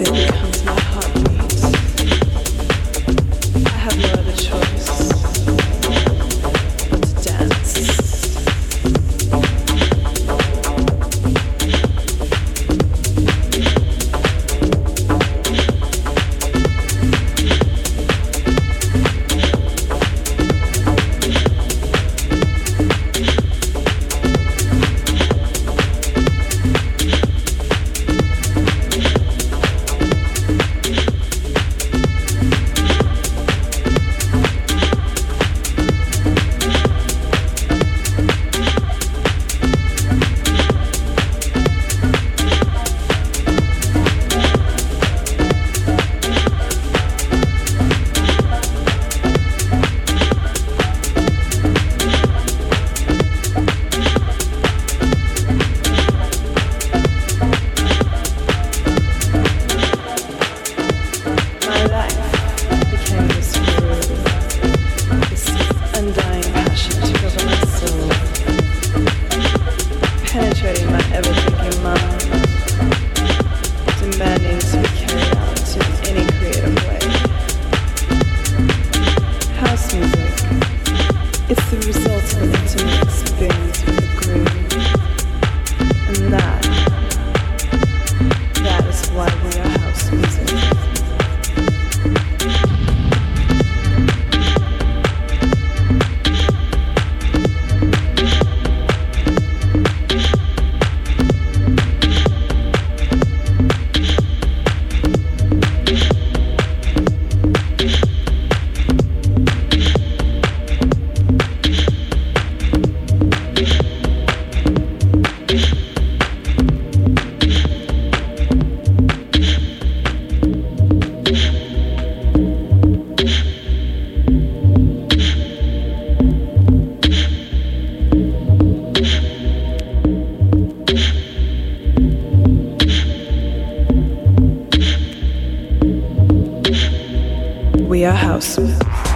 it Are house.